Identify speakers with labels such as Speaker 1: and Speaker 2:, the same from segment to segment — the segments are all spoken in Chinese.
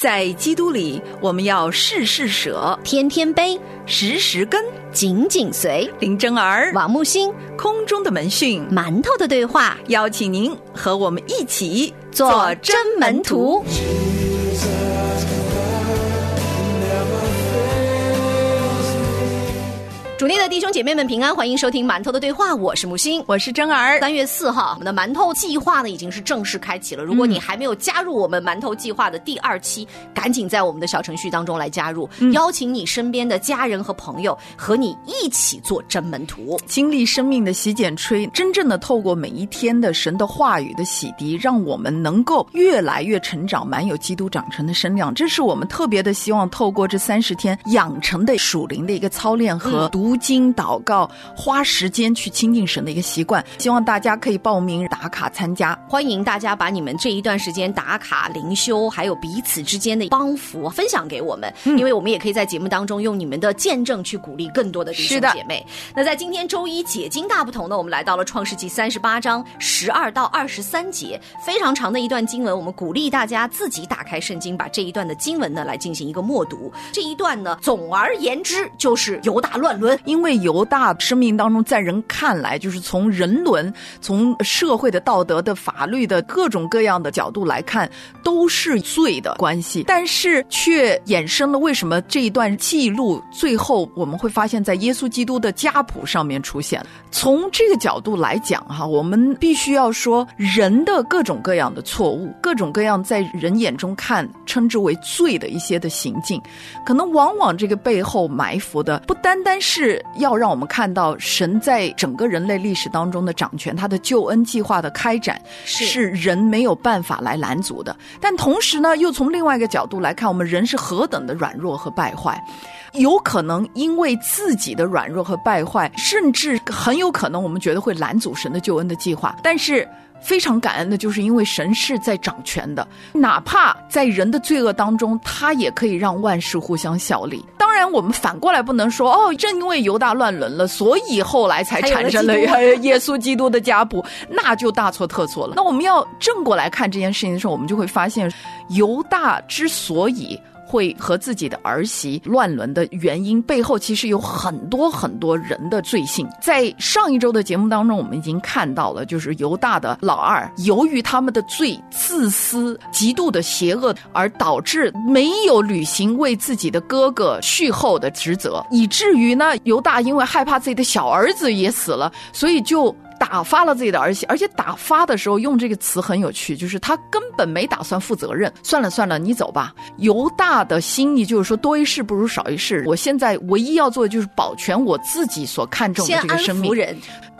Speaker 1: 在基督里，我们要事事舍，
Speaker 2: 天天悲，
Speaker 1: 时时跟。
Speaker 2: 紧紧随。
Speaker 1: 林真儿，
Speaker 2: 王木星，
Speaker 1: 空中的门讯，
Speaker 2: 馒头的对话，
Speaker 1: 邀请您和我们一起
Speaker 2: 做真门徒。主内的弟兄姐妹们平安，欢迎收听馒头的对话，我是木星。
Speaker 1: 我是真儿。
Speaker 2: 三月四号，我们的馒头计划呢已经是正式开启了。如果你还没有加入我们馒头计划的第二期，赶紧在我们的小程序当中来加入，邀请你身边的家人和朋友和你一起做真门徒，
Speaker 1: 经历生命的洗剪吹，真正的透过每一天的神的话语的洗涤，让我们能够越来越成长，满有基督长成的身量。这是我们特别的希望，透过这三十天养成的属灵的一个操练和读经祷告，花时间去亲近神的一个习惯。希望大家可以报名打卡参加。
Speaker 2: 欢迎大家把你们这一段时间打卡灵修，还有彼此之间的帮扶分享给我们，因为我们也可以在节目当中用你们的见证去鼓励更多的弟兄姐妹。那在今天周一解经大不同呢，我们来到了创世纪三十八章十二到二十三节，非常长的一段经文。我们鼓励大家自己打开圣经，把这一段的经文呢来进行一个默读。这一段呢，总而言之就是犹大乱伦，
Speaker 1: 因为犹大生命当中，在人看来，就是从人伦、从社会的道德的法律的各种各样的角度来看，都是罪的关系，但是却衍生了为什么这一段记录最后我们会发现，在耶稣基督的家谱上面出现。从这个角度来讲，哈，我们必须要说，人的各种各样的错误，各种各样在人眼中看称之为罪的一些的行径，可能往往这个背后埋伏的，不单单是要让我们看到神在整个人类历史当中的掌权，他的救恩计划的开展是人没有办法来拦阻的，但同时呢，又从另外一个角度来看，我们人是何等的软弱和败坏。有可能因为自己的软弱和败坏，甚至很有可能我们觉得会拦阻神的救恩的计划。但是非常感恩的就是，因为神是在掌权的，哪怕在人的罪恶当中，他也可以让万事互相效力。当然，我们反过来不能说哦，正因为犹大乱伦了，所以后来才产生了 耶稣基督的家谱，那就大错特错了。那我们要正过来看这件事情的时候，我们就会发现，犹大之所以。会和自己的儿媳乱伦的原因背后，其实有很多很多人的罪性。在上一周的节目当中，我们已经看到了，就是犹大的老二，由于他们的罪、自私、极度的邪恶，而导致没有履行为自己的哥哥续后的职责，以至于呢，犹大因为害怕自己的小儿子也死了，所以就。啊发了自己的儿媳，而且打发的时候用这个词很有趣，就是他根本没打算负责任。算了算了，你走吧。犹大的心意就是说，多一事不如少一事。我现在唯一要做的就是保全我自己所看重的这个生命。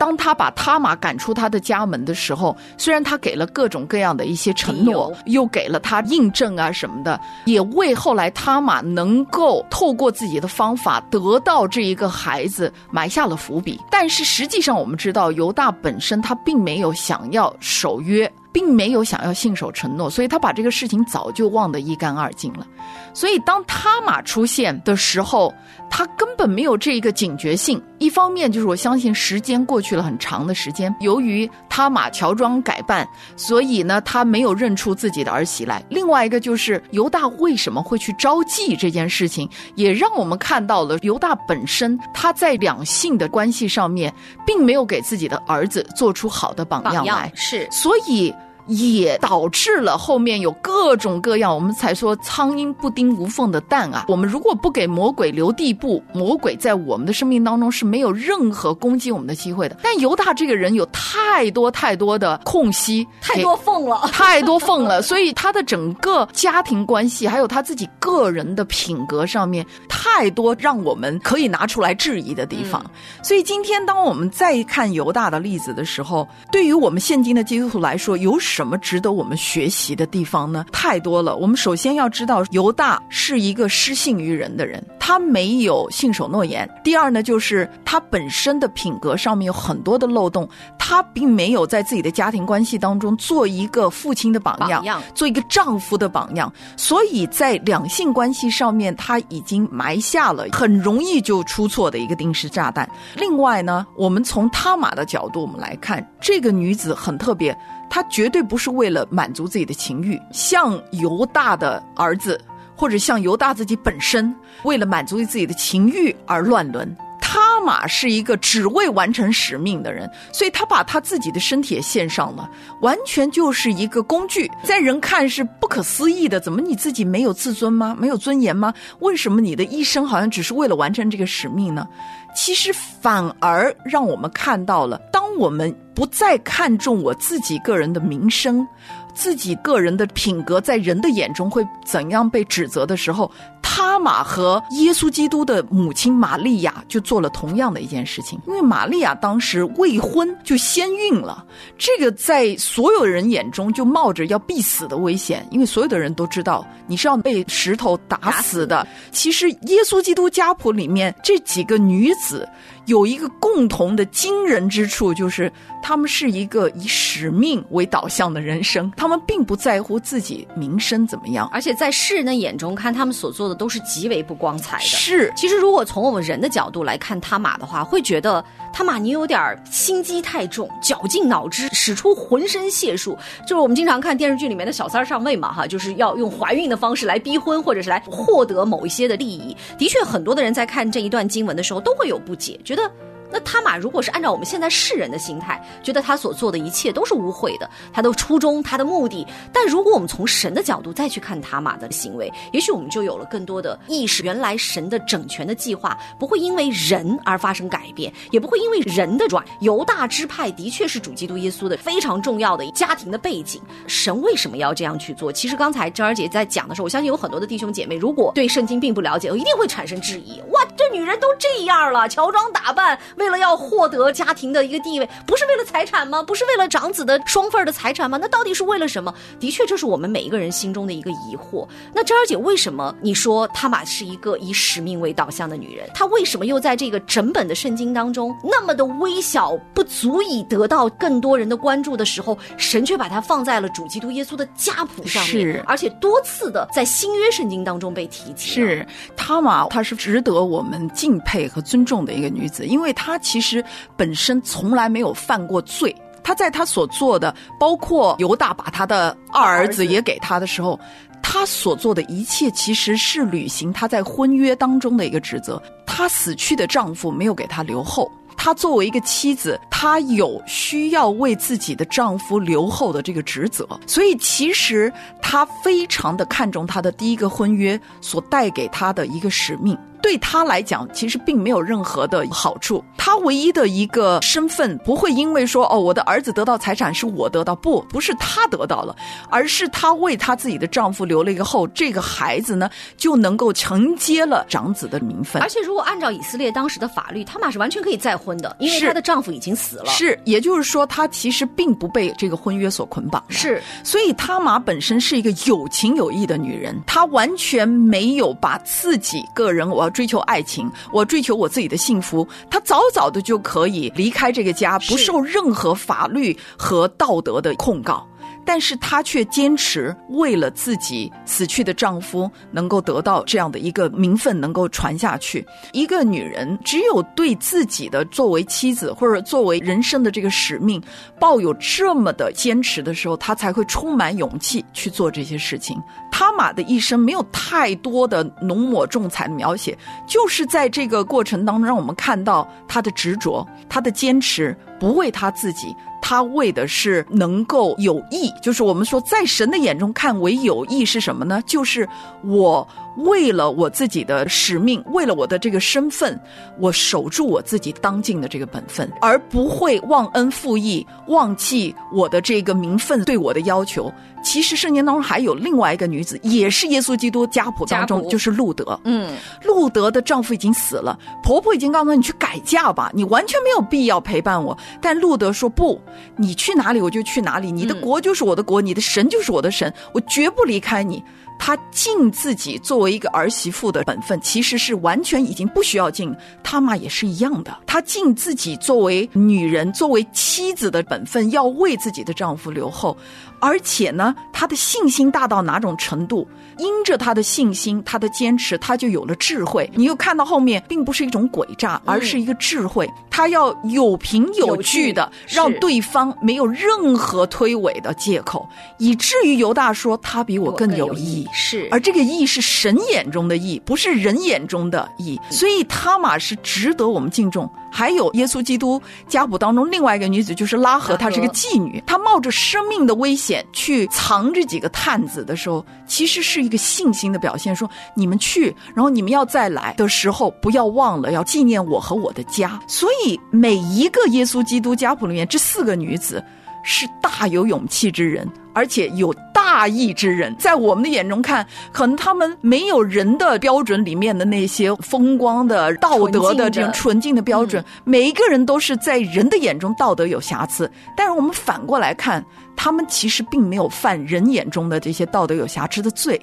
Speaker 1: 当他把他玛赶出他的家门的时候，虽然他给了各种各样的一些承诺，又给了他印证啊什么的，也为后来他玛能够透过自己的方法得到这一个孩子埋下了伏笔。但是实际上，我们知道犹大。本身他并没有想要守约，并没有想要信守承诺，所以他把这个事情早就忘得一干二净了。所以当他玛出现的时候，他根本没有这一个警觉性。一方面就是我相信时间过去了很长的时间，由于他马乔装改扮，所以呢他没有认出自己的儿媳来。另外一个就是犹大为什么会去招妓这件事情，也让我们看到了犹大本身他在两性的关系上面，并没有给自己的儿子做出好的榜样来。
Speaker 2: 是，
Speaker 1: 所以。也导致了后面有各种各样，我们才说苍蝇不叮无缝的蛋啊。我们如果不给魔鬼留地步，魔鬼在我们的生命当中是没有任何攻击我们的机会的。但犹大这个人有太多太多的空隙，
Speaker 2: 太多缝了，
Speaker 1: 太多缝了，所以他的整个家庭关系，还有他自己个人的品格上面，太多让我们可以拿出来质疑的地方。所以今天当我们再看犹大的例子的时候，对于我们现今的基督徒来说，有。什什么值得我们学习的地方呢？太多了。我们首先要知道，犹大是一个失信于人的人，他没有信守诺言。第二呢，就是他本身的品格上面有很多的漏洞，他并没有在自己的家庭关系当中做一个父亲的榜样，做一个丈夫的榜样。所以在两性关系上面，他已经埋下了很容易就出错的一个定时炸弹。另外呢，我们从他玛的角度，我们来看这个女子很特别。她绝对不是为了满足自己的情欲，像犹大的儿子或者像犹大自己本身为了满足于自己的情欲而乱伦。他玛是一个只为完成使命的人，所以他把他自己的身体也献上了，完全就是一个工具，在人看是不可思议的。怎么你自己没有自尊吗？没有尊严吗？为什么你的一生好像只是为了完成这个使命呢？其实反而让我们看到了，当我们不再看重我自己个人的名声。自己个人的品格在人的眼中会怎样被指责的时候，他玛和耶稣基督的母亲玛利亚就做了同样的一件事情。因为玛利亚当时未婚就先孕了，这个在所有人眼中就冒着要必死的危险，因为所有的人都知道你是要被石头打死的。其实耶稣基督家谱里面这几个女子。有一个共同的惊人之处，就是他们是一个以使命为导向的人生，他们并不在乎自己名声怎么样，
Speaker 2: 而且在世人的眼中看他们所做的都是极为不光彩的。
Speaker 1: 是，
Speaker 2: 其实如果从我们人的角度来看他马的话，会觉得他马你有点心机太重，绞尽脑汁，使出浑身解数。就是我们经常看电视剧里面的小三上位嘛，哈，就是要用怀孕的方式来逼婚，或者是来获得某一些的利益。的确，很多的人在看这一段经文的时候都会有不解。觉得那他玛如果是按照我们现在世人的心态，觉得他所做的一切都是污秽的，他的初衷、他的目的。但如果我们从神的角度再去看他玛的行为，也许我们就有了更多的意识。原来神的整全的计划不会因为人而发生改变，也不会因为人的转。犹大支派的确是主基督耶稣的非常重要的家庭的背景。神为什么要这样去做？其实刚才珍儿姐在讲的时候，我相信有很多的弟兄姐妹，如果对圣经并不了解，一定会产生质疑。哇，这女人都这样了，乔装打扮。为了要获得家庭的一个地位，不是为了财产吗？不是为了长子的双份的财产吗？那到底是为了什么？的确，这是我们每一个人心中的一个疑惑。那珍儿姐，为什么你说她玛是一个以使命为导向的女人？她为什么又在这个整本的圣经当中那么的微小，不足以得到更多人的关注的时候，神却把她放在了主基督耶稣的家谱上面，
Speaker 1: 是，
Speaker 2: 而且多次的在新约圣经当中被提及。
Speaker 1: 是，她玛她是值得我们敬佩和尊重的一个女子，因为她其实。本身从来没有犯过罪，她在她所做的，包括犹大把她的二儿子也给他的时候，她所做的一切其实是履行她在婚约当中的一个职责。她死去的丈夫没有给她留后，她作为一个妻子，她有需要为自己的丈夫留后的这个职责，所以其实她非常的看重她的第一个婚约所带给她的一个使命。对他来讲，其实并没有任何的好处。他唯一的一个身份不会因为说哦，我的儿子得到财产是我得到，不，不是他得到了，而是他为他自己的丈夫留了一个后，这个孩子呢就能够承接了长子的名分。
Speaker 2: 而且，如果按照以色列当时的法律，他玛是完全可以再婚的，因为她的丈夫已经死了。
Speaker 1: 是，也就是说，她其实并不被这个婚约所捆绑。
Speaker 2: 是，
Speaker 1: 所以他玛本身是一个有情有义的女人，她完全没有把自己个人我要。追求爱情，我追求我自己的幸福。她早早的就可以离开这个家，不受任何法律和道德的控告。但是她却坚持，为了自己死去的丈夫能够得到这样的一个名分，能够传下去。一个女人只有对自己的作为妻子或者作为人生的这个使命抱有这么的坚持的时候，她才会充满勇气去做这些事情。他玛的一生没有太多的浓抹重彩的描写，就是在这个过程当中，让我们看到她的执着，她的坚持，不为他自己。他为的是能够有益，就是我们说，在神的眼中看为有益是什么呢？就是我为了我自己的使命，为了我的这个身份，我守住我自己当尽的这个本分，而不会忘恩负义，忘记我的这个名分对我的要求。其实圣经当中还有另外一个女子，也是耶稣基督家谱当中，就是路德。
Speaker 2: 嗯，
Speaker 1: 路德的丈夫已经死了，婆婆已经告诉你去改嫁吧，你完全没有必要陪伴我。但路德说不，你去哪里我就去哪里，你的国就是我的国，你的神就是我的神，我绝不离开你。她尽自己作为一个儿媳妇的本分，其实是完全已经不需要尽。他妈也是一样的，她尽自己作为女人、作为妻子的本分，要为自己的丈夫留后。而且呢，他的信心大到哪种程度？因着他的信心，他的坚持，他就有了智慧。你又看到后面，并不是一种诡诈，而是一个智慧。他要有凭有据的，让对方没有任何推诿的借口，以至于犹大说他比我更有义。
Speaker 2: 是，
Speaker 1: 而这个义是神眼中的义，不是人眼中的义，所以他玛是值得我们敬重。还有耶稣基督家谱当中另外一个女子，就是拉合，她是个妓女，她冒着生命的危险去藏这几个探子的时候，其实是一个信心的表现。说你们去，然后你们要再来的时候，不要忘了要纪念我和我的家。所以每一个耶稣基督家谱里面，这四个女子是大有勇气之人。而且有大义之人，在我们的眼中看，可能他们没有人的标准里面的那些风光的道德的这种纯净的标准。每一个人都是在人的眼中道德有瑕疵，但是我们反过来看，他们其实并没有犯人眼中的这些道德有瑕疵的罪。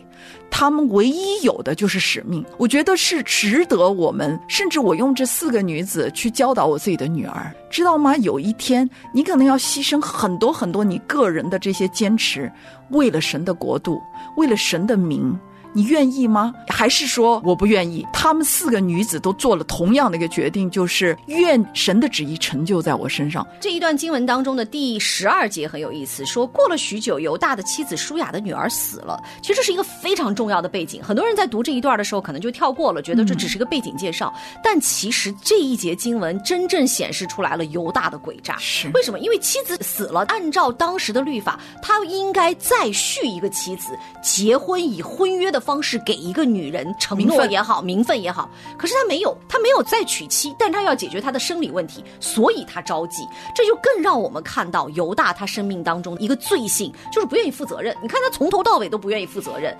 Speaker 1: 他们唯一有的就是使命，我觉得是值得我们，甚至我用这四个女子去教导我自己的女儿，知道吗？有一天你可能要牺牲很多很多你个人的这些坚持，为了神的国度，为了神的名。你愿意吗？还是说我不愿意？他们四个女子都做了同样的一个决定，就是愿神的旨意成就在我身上。
Speaker 2: 这一段经文当中的第十二节很有意思，说过了许久，犹大的妻子舒雅的女儿死了。其实这是一个非常重要的背景。很多人在读这一段的时候，可能就跳过了，觉得这只是个背景介绍。但其实这一节经文真正显示出来了犹大的诡诈。
Speaker 1: 是
Speaker 2: 为什么？因为妻子死了，按照当时的律法，他应该再续一个妻子，结婚以婚约的。方式给一个女人承诺也好，名分也好，可是他没有，他没有再娶妻，但他要解决他的生理问题，所以他着急。这就更让我们看到犹大他生命当中一个罪性，就是不愿意负责任。你看他从头到尾都不愿意负责任，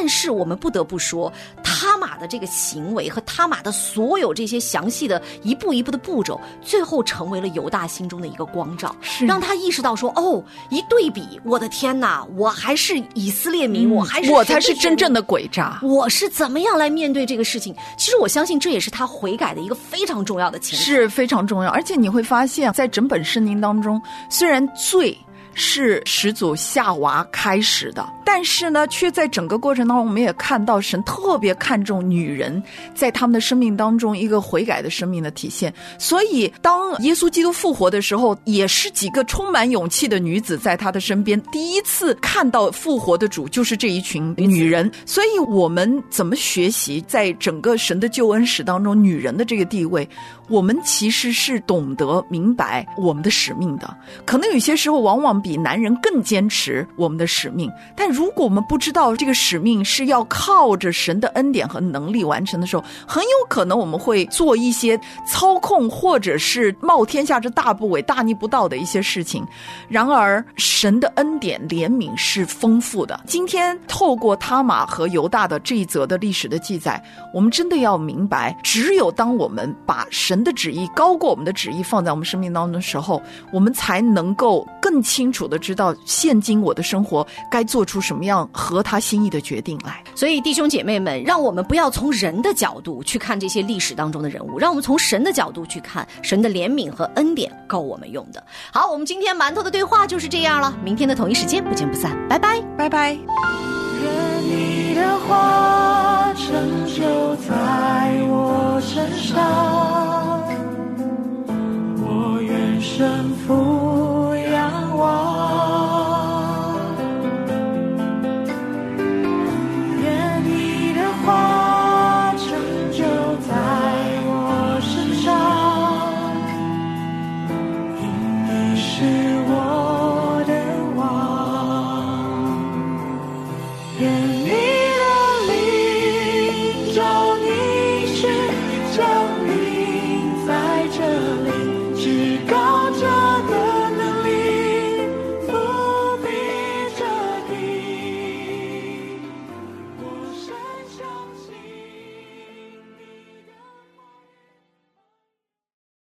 Speaker 2: 但是我们不得不说，他玛的这个行为和他玛的所有这些详细的一步一步的步骤，最后成为了犹大心中的一个光照，让他意识到说：哦，一对比，我的天哪，我还是以色列民，我还是
Speaker 1: 我才是真正的。诡诈，
Speaker 2: 我是怎么样来面对这个事情？其实我相信这也是他悔改的一个非常重要的前提，
Speaker 1: 是非常重要。而且你会发现在整本圣经当中，虽然罪。是始祖夏娃开始的，但是呢，却在整个过程当中，我们也看到神特别看重女人在他们的生命当中一个悔改的生命的体现。所以，当耶稣基督复活的时候，也是几个充满勇气的女子在他的身边，第一次看到复活的主就是这一群女人。所以，我们怎么学习在整个神的救恩史当中女人的这个地位？我们其实是懂得明白我们的使命的，可能有些时候往往比男人更坚持我们的使命。但如如果我们不知道这个使命是要靠着神的恩典和能力完成的时候，很有可能我们会做一些操控或者是冒天下之大不韪、大逆不道的一些事情。然而，神的恩典怜悯是丰富的。今天透过他玛和犹大的这一则的历史的记载，我们真的要明白，只有当我们把神的旨意高过我们的旨意，放在我们生命当中的时候，我们才能够更清楚的知道，现今我的生活该做出什么样合他心意的决定来，
Speaker 2: 所以弟兄姐妹们，让我们不要从人的角度去看这些历史当中的人物，让我们从神的角度去看神的怜悯和恩典。够我们用的好，我们今天馒头的对话就是这样了。明天的同一时间，不见不散，拜拜
Speaker 1: 拜拜。
Speaker 2: 愿你的话成就在我身上。我愿神仰望。